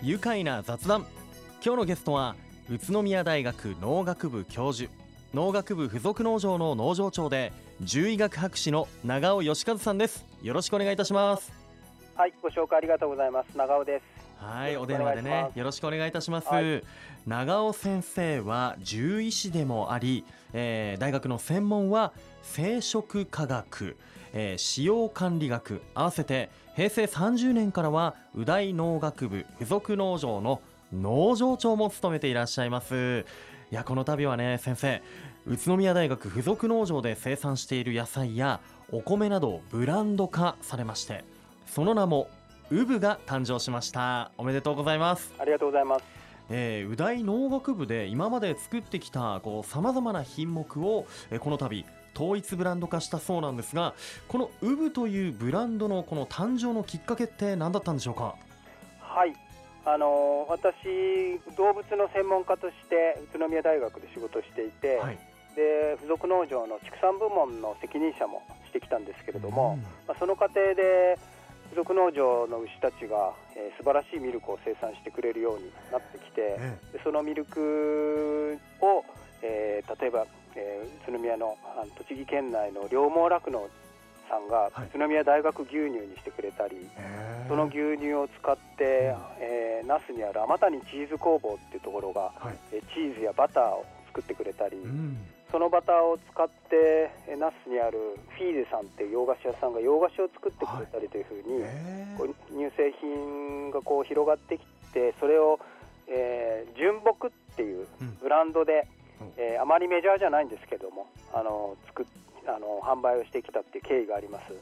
愉快な雑談。今日のゲストは宇都宮大学農学部教授農学部附属農場の農場長で獣医学博士の長尾義和さんです。よろしくお願いいたします。はいご紹介ありがとうございます。長尾です。はいお電話でねよろしくお願いいたします、はい、長尾先生は獣医師でもあり、えー、大学の専門は生殖科学えー、使用管理学合わせて平成30年からは宇大農学部附属農場の農場長も務めていらっしゃいます。いやこの度はね先生宇都宮大学附属農場で生産している野菜やお米などをブランド化されましてその名もウブが誕生しました。おめでとうございます。ありがとうございます。えー、宇大農学部で今まで作ってきたさまざまな品目を、えー、この度統一ブランド化したそうなんですがこのウブというブランドのこの誕生のきっかけって何だったんでしょうか？はい。あの私動物の専門家として宇都宮大学で仕事していて、はい、で付属農場の畜産部門の責任者もしてきたんですけれども、うん、まあ、その過程で付属農場の牛たちが、えー、素晴らしいミルクを生産してくれるようになってきて、ええ、でそのミルクを、えー、例えばえー、宇都宮のあの栃木県内の両毛酪農さんが宇都宮大学牛乳にしてくれたり、はい、その牛乳を使って、えー、那須にある天谷チーズ工房っていうところが、はい、えチーズやバターを作ってくれたり、うん、そのバターを使って那須にあるフィーゼさんっていう洋菓子屋さんが洋菓子を作ってくれたりというふうに、はい、乳製品がこう広がってきてそれを、えー、純木っていうブランドで、えー、あまりメジャーじゃないんですけどもあの作あの販売をしてきたっていう経緯があります。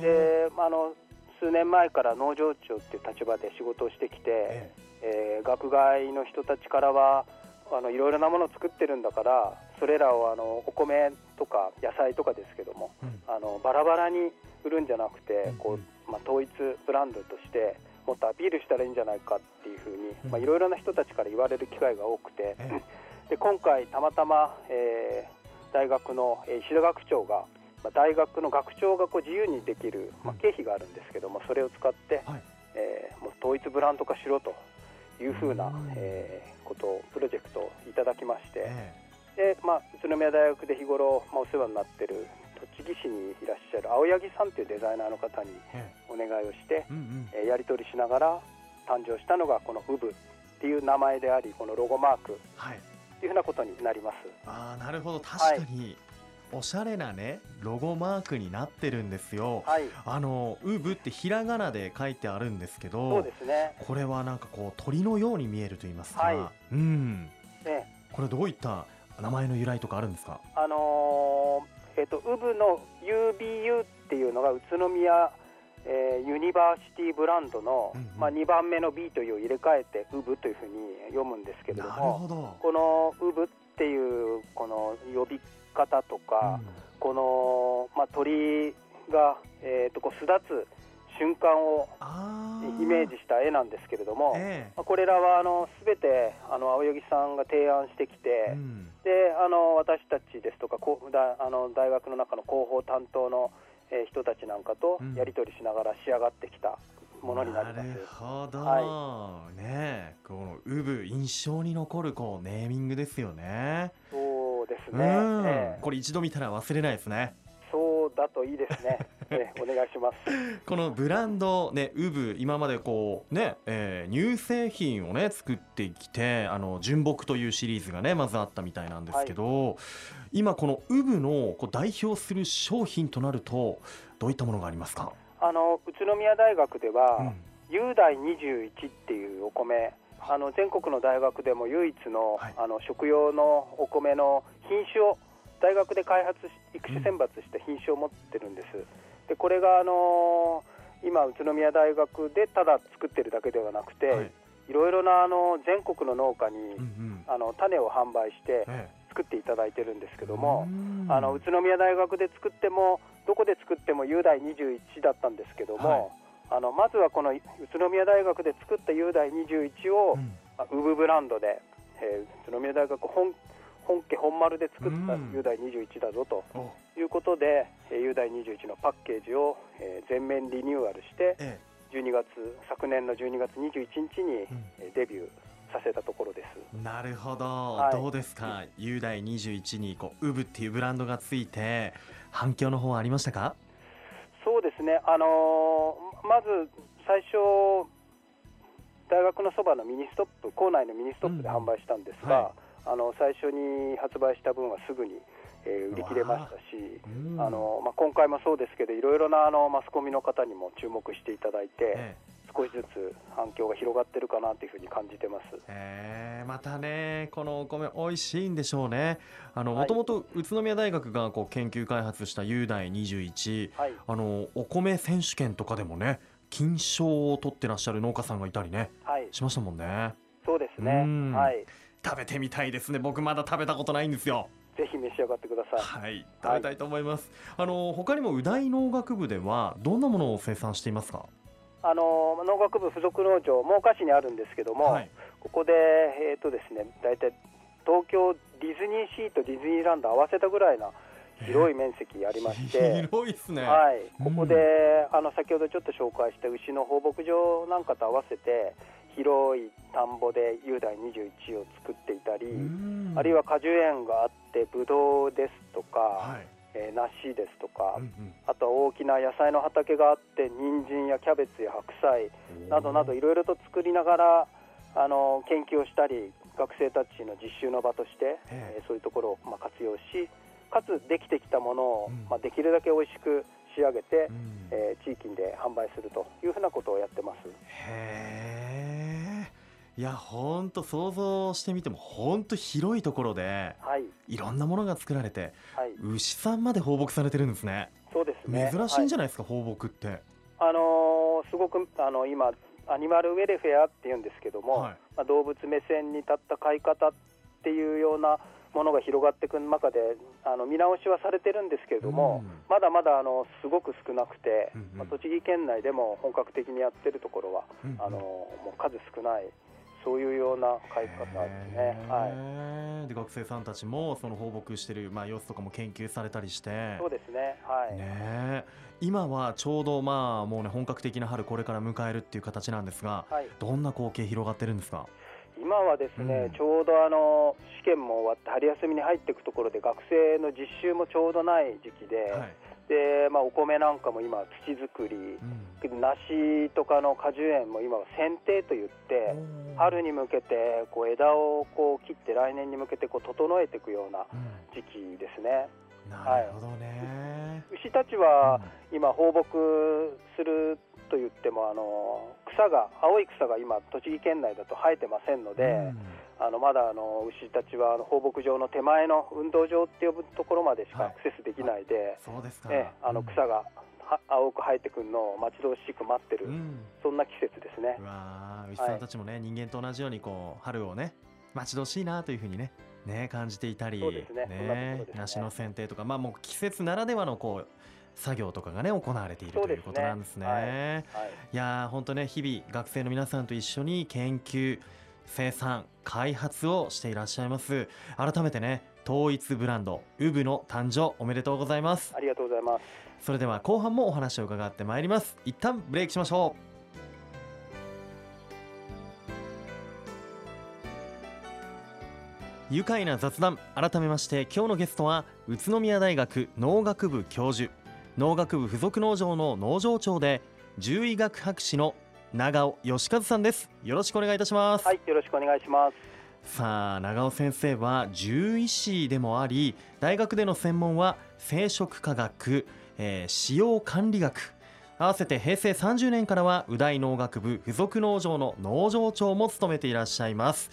で、まあ、あの数年前から農場長っていう立場で仕事をしてきて、えー、学外の人たちからはあのいろいろなものを作ってるんだからそれらをあのお米とか野菜とかですけども、うん、あのバラバラに売るんじゃなくて、こうまあ、統一ブランドとしてもっとアピールしたらいいんじゃないかっていうふうに、まあ、いろいろな人たちから言われる機会が多くて、で今回たまたま、えー、大学の、えー、石田学長が、まあ、大学の学長がこう自由にできる、まあ、経費があるんですけどもそれを使って、はい、えー、もう統一ブランド化しろというふうな、えー、ことをプロジェクトをいただきまして、でまあ、宇都宮大学で日頃、まあ、お世話になっている栃木市にいらっしゃる青柳さんというデザイナーの方にお願いをして、えー、やり取りしながら誕生したのがこの UB っていう名前でありこのロゴマーク、はい、いうふうなことになります。あなるほど確かに、おしゃれなねロゴマークになってるんですよ。はい、あのウブってひらがなで書いてあるんですけど、そうですね。これはなんかこう鳥のように見えると言いますか、はい、うん。ね、これどういった名前の由来とかあるんですか？あのー、えっ、ー、とウブの UBU っていうのが宇都宮えー、ユニバーシティブランドの、うんうん、まあ、2番目の B というを入れ替えてウブというふうに読むんですけれどもこのウブっていうこの呼び方とか、うん、この、まあ、鳥が、えーと、こう巣立つ瞬間をイメージした絵なんですけれども、えー、これらはあの全てあの青柳さんが提案してきて、うん、であの私たちですとかこだあの大学の中の広報担当のえ人たちなんかとやり取りしながら仕上がってきたものになります。なるほど、はい、ねこのウブ印象に残るこうネーミングですよね。そうですね。えー、これ一度見たら忘れないですね。だといいですね。えお願いします。このブランドねウブ今までこうね、えー、乳製品をね作ってきてあの純木というシリーズがねまずあったみたいなんですけど、はい、今このウブのこう代表する商品となるとどういったものがありますか？あの宇都宮大学では、うん、雄大21っていうお米あの全国の大学でも唯一のはい、あの食用のお米の品種を大学で開発育種選抜して品種を持ってるんです。うんでこれがあのー、今宇都宮大学でただ作ってるだけではなくて、はい、いろいろなあの全国の農家に、うんうん、あの種を販売して作っていただいてるんですけども、あの宇都宮大学で作ってもどこで作っても雄大21だったんですけども、はい、あのまずはこの宇都宮大学で作った雄大21を、うん、ウブブランドで、えー、宇都宮大学本本家本丸で作った雄大21だぞということで、雄大21のパッケージを全面リニューアルして、12月昨年の12月21日にデビューさせたところです。なるほど、はい、どうですか？雄大21にこうウブっていうブランドがついて反響の方はありましたか？そうですね。あのー、まず最初大学のそばのミニストップ校内のミニストップで販売したんですが、うんはい、あの最初に発売した分はすぐにえー、売り切れましたし、あのまあ、今回もそうですけど、いろいろなあのマスコミの方にも注目していただいて、ええ、少しずつ反響が広がってるかなというふうに感じてます、えー、またね、このお米、美味しいんでしょうね、もともと宇都宮大学がこう研究開発した雄大21、はい、あのお米選手権とかでもね、金賞を取ってらっしゃる農家さんがいたりね、はい、しましたもんね。そうですね、はい、食べてみたいですね、僕まだ食べたことないんですよ。ぜひ召し上がってください。はい、食べたいと思います。はい、あの他にも宇大農学部ではどんなものを生産していますか？あの農学部附属農場真岡市にあるんですけども、はい、ここでえっ、ー、とですね、大体東京ディズニーシーとディズニーランド合わせたぐらいな広い面積ありまして、広いですね。はい、ここで、うん、あの先ほどちょっと紹介した牛の放牧場なんかと合わせて。広い田んぼで雄大21を作っていたり、あるいは果樹園があってブドウですとか、はい、えー、梨ですとか、うんうん、あとは大きな野菜の畑があって人参やキャベツや白菜などなどいろいろと作りながらあの研究をしたり学生たちの実習の場として、えー、そういうところをまあ活用しかつできてきたものを、うん、まあ、できるだけ美味しく仕上げて、うん、えー、地域で販売するというふうなことをやってます。へいや本当想像してみても本当広いところで、はい、いろんなものが作られて、はい、牛さんまで放牧されてるんですね。そうですね。珍しいんじゃないですか、はい、放牧って。あのー、すごくあの今アニマルウェルフェアっていうんですけども、はい、まあ、動物目線に立った飼い方っていうようなものが広がっていく中であの見直しはされてるんですけれども、うん、まだまだあのすごく少なくて、うんうん、まあ、栃木県内でも本格的にやってるところは、うんうん、あのもう数少ない。そういうような飼い方ですね。はい。で学生さんたちもその放牧してるまあ様子とかも研究されたりして。そうですね。はい。ね今はちょうどまあもうね本格的な春これから迎えるっていう形なんですが、はい、どんな光景広がってるんですか？今はですね、うん、ちょうどあの試験も終わって春休みに入っていくところで学生の実習もちょうどない時期で、はい、でまあ、お米なんかも今土作り、うん、梨とかの果樹園も今は剪定といって春に向けてこう枝をこう切って来年に向けてこう整えていくような時期ですね。うん、なるほどね、はい、牛たちは今放牧すると言ってもあの草が青い草が今栃木県内だと生えてませんので、うん、あのまだあの牛たちは放牧場の手前の運動場って呼ぶところまでしかアクセスできないで、はい、そうですか、ね、あの草が、青く生えてくるのを待ち遠しく待ってる、うん、そんな季節ですね。うわ牛さんたちもね、はい、人間と同じようにこう春をね待ち遠しいなというふうにねね感じていたり、ね。ね梨の剪定とかまあもう季節ならではのこう作業とかがね行われているということなんですね。い。はい、いや本当ね日々学生の皆さんと一緒に研究生産開発をしていらっしゃいます。改めてね統一ブランドウブの誕生おめでとうございます。ありがとうございますそれでは後半もお話を伺ってまいります。一旦ブレイクしましょう。愉快な雑談改めまして今日のゲストは宇都宮大学農学部教授農学部附属農場の農場長で獣医学博士の長尾義和さんです。よろしくお願いいたします。はいよろしくお願いします。さあ長尾先生は獣医師でもあり大学での専門は生殖科学、えー、使用管理学。合わせて平成30年からは宇大農学部附属農場の農場長も務めていらっしゃいます、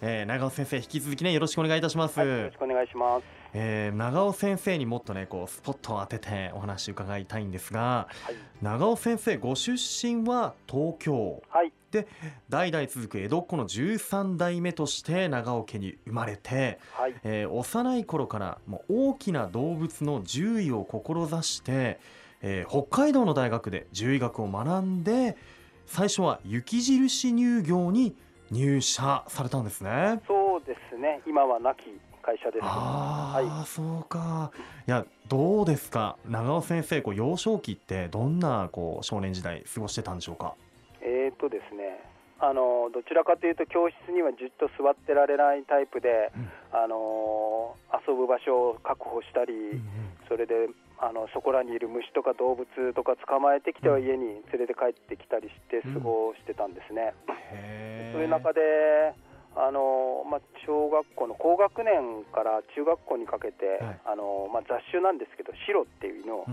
えー、長尾先生引き続きねよろしくお願いいたします、はい、よろしくお願いします。えー、長尾先生にもっとねこうスポットを当ててお話伺いたいんですが、はい、長尾先生ご出身は東京、はい、で代々続く江戸っ子の13代目として長尾家に生まれて、はい、えー、幼い頃からもう大きな動物の獣医を志して、えー、北海道の大学で獣医学を学んで最初は雪印乳業に入社されたんですね。そうですね今は亡き会社です。ああ、はい、そうか。いや、どうですか、長尾先生、こう幼少期ってどんなこう少年時代過ごしてたんでしょうか？あのどちらかというと教室にはじっと座ってられないタイプで、うん、あの遊ぶ場所を確保したり、うんうん、それであのそこらにいる虫とか動物とか捕まえてきては家に連れて帰ってきたりして過ごしてたんですね。うん、そういう中であのまあ、小学校の高学年から中学校にかけて、はい、あのまあ、雑種なんですけど、シロっていう犬を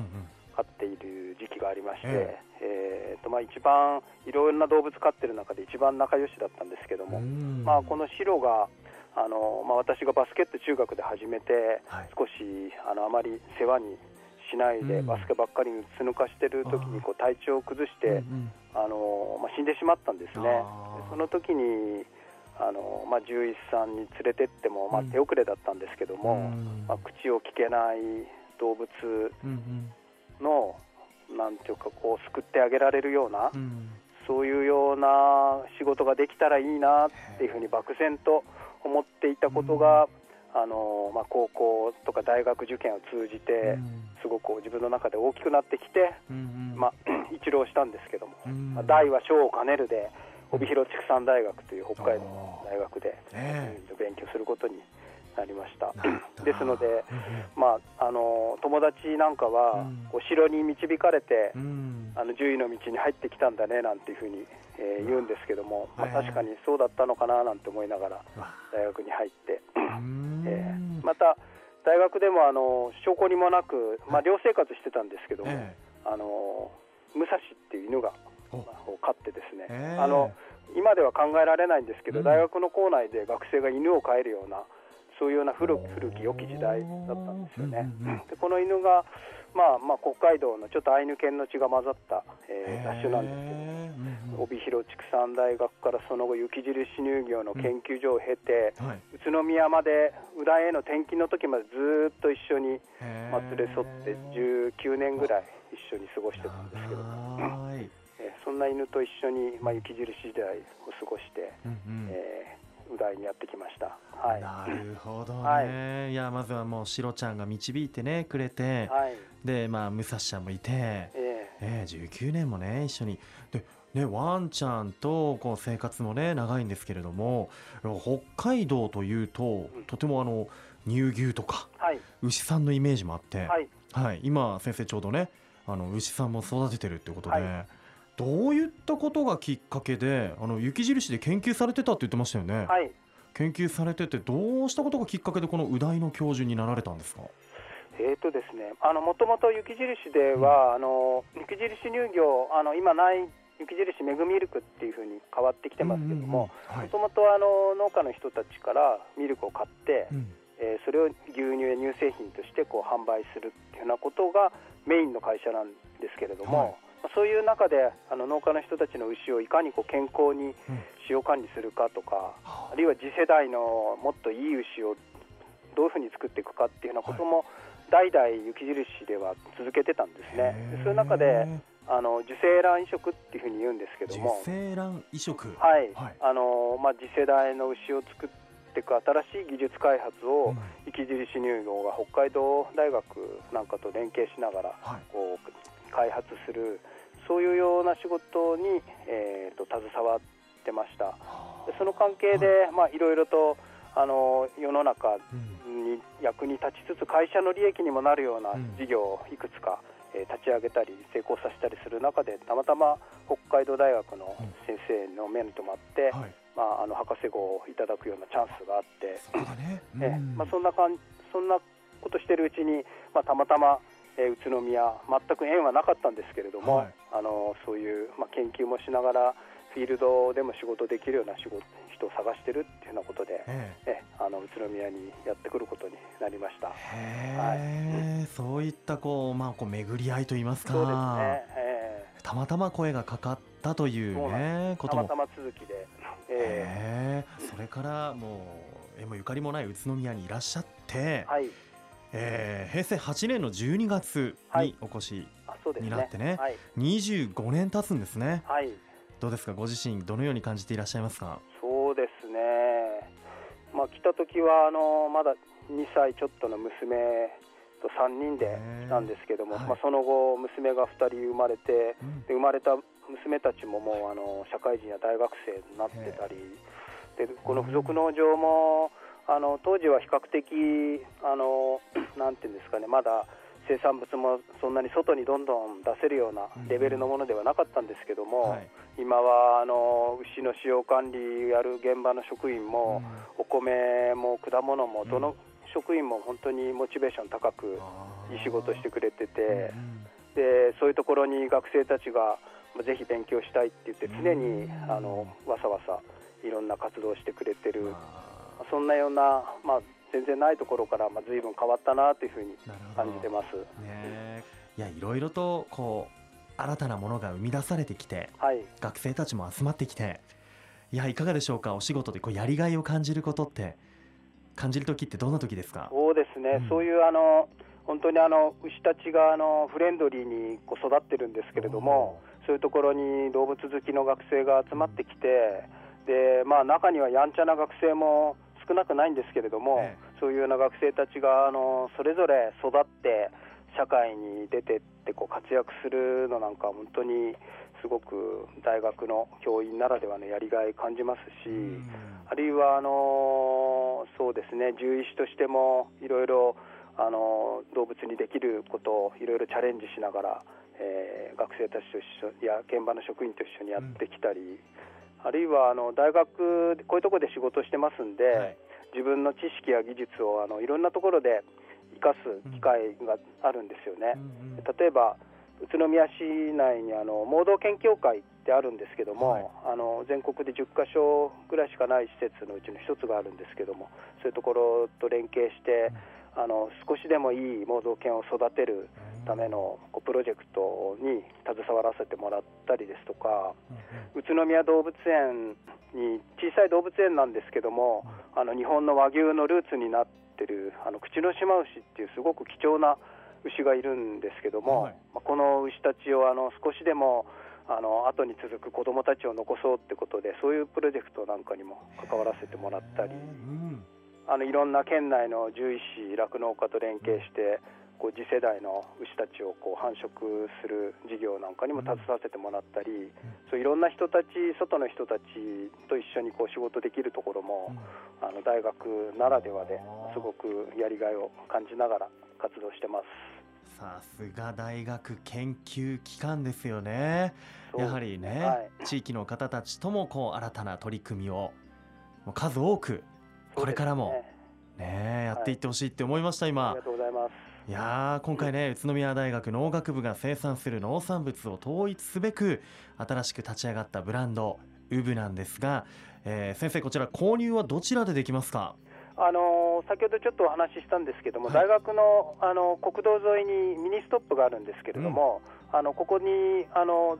飼っている時期がありまして、うんうん、えーとまあ、一番いろんな動物飼ってる中で一番仲良しだったんですけども、まあ、このシロがあの、まあ、私がバスケット中学で始めて、はい、少しあのあまり世話にしないで、バスケばっかりにつ抜かしてる時にこに体調を崩して、あのまあ、死んでしまったんですね。その時にあのまあ、獣医さんに連れてっても、まあ、手遅れだったんですけども、うん、まあ、口を聞けない動物の、うん、なんていうかこう救ってあげられるような、うん、そういうような仕事ができたらいいなっていうふうに漠然と思っていたことが、あのまあ、高校とか大学受験を通じて、すごく自分の中で大きくなってきて、まあ、一浪したんですけども、まあ、大は小を兼ねるで。帯広畜産大学という北海道の大学で、勉強することになりました。ですので、まあ、あの友達なんかは、こう城に導かれて、あの獣医の道に入ってきたんだねなんていうふうに、えー、言うんですけども、まあ、確かにそうだったのかななんて思いながら大学に入って、えー、また大学でもあの証拠にもなく、まあ、寮生活してたんですけども、あの武蔵っていう犬がを飼ってですね、あの今では考えられないんですけど、うん、大学の校内で学生が犬を飼えるようなそういうような古古き良き時代だったんですよね。でこの犬が、まあまあ、北海道のちょっとアイヌ犬の血が混ざった、えー、雑種なんですけど、帯広畜産大学からその後雪印乳業の研究所を経て、うんはい、宇都宮まで宇田への転勤の時までずっと一緒に、まあ、連れ添って19年ぐらい一緒に過ごしてたんですけど。そんな犬と一緒に、まあ、雪印時代を過ごして、うんうん、えー、うだいにやってきました。はい、なるほどね、はい、いやまずはもうシロちゃんが導いてねくれて、はい、でまあ武蔵ちゃんもいて、えー、えー、19年もね一緒に。でね、ワンちゃんとこう生活もね長いんですけれども北海道というと、うん、とてもあの乳牛とか、はい、牛さんのイメージもあって、はい、はい、今先生ちょうどねあの牛さんも育ててるってことで、はい、どういったことがきっかけであの雪印で研究されてたって言ってましたよね。はい。研究されててどうしたことがきっかけでこのう大の教授になられたんですか？えーとですね、あのもともと雪印では、うん、あの雪印乳業あの今ない雪印メグミルクっていうふうに変わってきてますけども、もともと農家の人たちからミルクを買って、うん、えー、それを牛乳や乳製品としてこう販売するっていうようなことがメインの会社なんですけれども。はいそういう中であの農家の人たちの牛をいかにこう健康に使用管理するかとか、うん、あるいは次世代のもっといい牛をどういうふうに作っていくかっていうようなことも、代々雪印では続けてたんですね。そういう中であの受精卵移植っていうふうに言うんですけども。受精卵移植。はい、はい、あのまあ、次世代の牛を作っていく新しい技術開発を、雪印乳業が北海道大学なんかと連携しながら、こう開発するそういうような仕事に、えーと、携わってました。でその関係で、まあ、いろいろとあの世の中に役に立ちつつ会社の利益にもなるような事業をいくつか、えー、立ち上げたり成功させたりする中でたまたま北海道大学の先生の目に留まって、まあ、あの博士号をいただくようなチャンスがあって。そ,、ね。え。まあ、そんなかんそんなことしてるうちに、まあ、たまたまえー、宇都宮全く縁はなかったんですけれども、はい、あのそういう、まあ、研究もしながらフィールドでも仕事できるような仕事人を探してるっていうようなことで、ええあの宇都宮にやってくることになりました。はい、そういったこうまあこう巡り合いと言いますか。そうですね。えー、たまたま声がかかったというねことも。たまたま続きで。ええそれからもう縁もゆかりもない宇都宮にいらっしゃって。はい。えー、平成8年の12月にお越しになってね,、はい、ねはい、25年経つんですね、はい、どうですか？ご自身どのように感じていらっしゃいますか？そうですね。ままあ、来た時はあのまだ2歳ちょっとの娘と3人で来たんですけども、はい、まあ、その後、娘が2人生まれて、うん、で生まれた娘たちももうあの社会人や大学生になってたり、でこの付属農場もあの当時は比較的あの なんていうんですかねまだ生産物もそんなに外にどんどん出せるようなレベルのものではなかったんですけども、うんはい、今はあの牛の使用管理やる現場の職員も、お米も果物もどの職員も本当にモチベーション高くいい仕事してくれてて、でそういうところに学生たちがぜひ勉強したいって言って常にあのわさわさいろんな活動をしてくれてるそんなような、まあ、全然ないところから、まあ、随分変わったなというふうに感じてます。ね、いやいろいろとこう新たなものが生み出されてきて、はい、学生たちも集まってきていやいかがでしょうか？お仕事でこうやりがいを感じることって感じる時ってどんな時ですか？そうですね、うん、そういうあの本当にあの牛たちがあのフレンドリーにこう育ってるんですけれどもそういうところに動物好きの学生が集まってきてで、まあ、中にはやんちゃな学生も少なくないんですけれども、ええ、そういうような学生たちがあのそれぞれ育って社会に出てってこう活躍するのなんか本当にすごく大学の教員ならではのやりがい感じますし、あるいはあのそうですね獣医師としてもいろいろあの動物にできることをいろいろチャレンジしながら、えー、学生たちと一緒や現場の職員と一緒にやってきたり、うん、あるいはあの大学こういうところで仕事してますんで、はい、自分の知識や技術をあのいろんなところで生かす機会があるんですよね。うんうん、例えば宇都宮市内にあの盲導研究会ってあるんですけども、はい、あの全国で10か所ぐらいしかない施設のうちの1つがあるんですけどもそういうところと連携して、うん、あの少しでもいい盲導犬を育てるためのプロジェクトに携わらせてもらったりですとか、うん、宇都宮動物園に小さい動物園なんですけども、うん、あの日本の和牛のルーツになってるあの口の島牛っていうすごく貴重な牛がいるんですけども、はい、この牛たちをあの少しでもあの後に続く子どもたちを残そうってことでそういうプロジェクトなんかにも関わらせてもらったり、うん、あのいろんな県内の獣医師酪農家と連携してこう次世代の牛たちをこう繁殖する事業なんかにも携わせてもらったり、うん、そういろんな人たち外の人たちと一緒にこう仕事できるところも、うん、あの大学ならではですごくやりがいを感じながら活動してます。さすが大学研究機関ですよね。やはりね、はい、地域の方たちともこう新たな取り組みを数多くこれからもね、ねやっていってほしいって思いました、今。ありがとうございます。いや今回ね宇都宮大学農学部が生産する農産物を統一すべく新しく立ち上がったブランドウブなんですが、えー、先生こちら購入はどちらでできますか？あの先ほどちょっとお話ししたんですけども、はい、大学のあの国道沿いにミニストップがあるんですけれども、うん、あのここにあの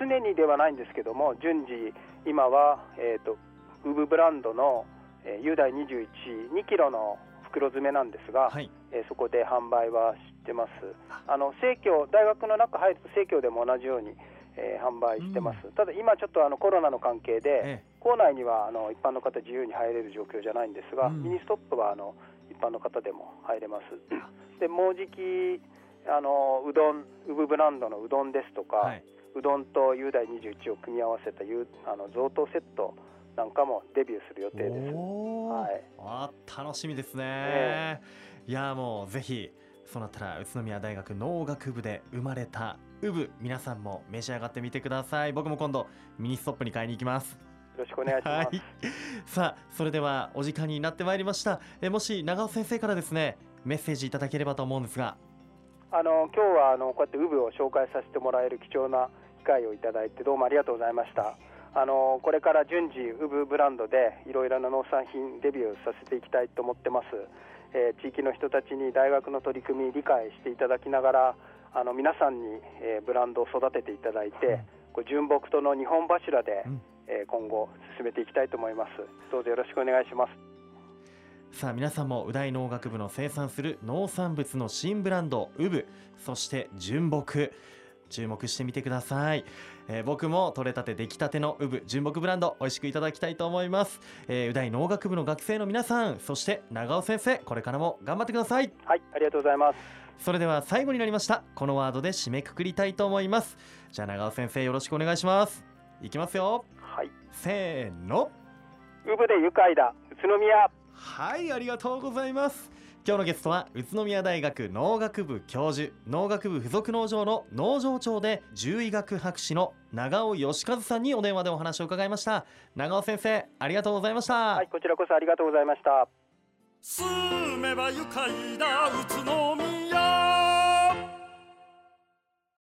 常にではないんですけども順次今は、えーと、ウブブランドの、えー、雄大21、2キロの袋詰めなんですが、はい、えー、そこで販売はしてます。あ。の生協大学の中入ると生協でも同じようにえー、販売してます、うん、ただ今、ちょっとあのコロナの関係で、ええ、校内にはあの一般の方、自由に入れる状況じゃないんですが、うん、ミニストップはあの一般の方でも入れます。でもうじきあのうどん、ウブブランドのうどんですとか、はい、うどんと雄大21を組み合わせたあの贈答セットなんかもデビューする予定です。はい、あ楽しみですね。いやもうぜひそうなったら宇都宮大学農学部で生まれたウブ皆さんも召し上がってみてください。僕も今度ミニストップに買いに行きます。よろしくお願いします、はい、さあそれではお時間になってまいりました。えもし長尾先生からですねメッセージいただければと思うんですが。あの今日はあのこうやってウブを紹介させてもらえる貴重な機会をいただいてどうもありがとうございましたあのこれから順次ウブブランドでいろいろな農産品デビューさせていきたいと思ってます、えー、地域の人たちに大学の取り組み理解していただきながらあの皆さんに、えー、ブランドを育てていただいて、これ純木との日本柱で、うん、えー、今後進めていきたいと思います。どうぞよろしくお願いします。さあ皆さんも宇大農学部の生産する農産物の新ブランドウブそして純木。注目してみてください、えー、僕も取れたて出来たてのウブ純木ブランド美味しくいただきたいと思います、えー、宇大農学部の学生の皆さんそして長尾先生これからも頑張ってください。はいありがとうございます。それでは最後になりました。このワードで締めくくりたいと思います。じゃあ長尾先生よろしくお願いします。いきますよ。はい。せーの。ウブで愉快だ。宇都宮。はいありがとうございます今日のゲストは宇都宮大学農学部教授農学部附属農場の農場長で獣医学博士の長尾義和さんにお電話でお話を伺いました。長尾先生ありがとうございました。はいこちらこそありがとうございました。住めば愉快だ宇都宮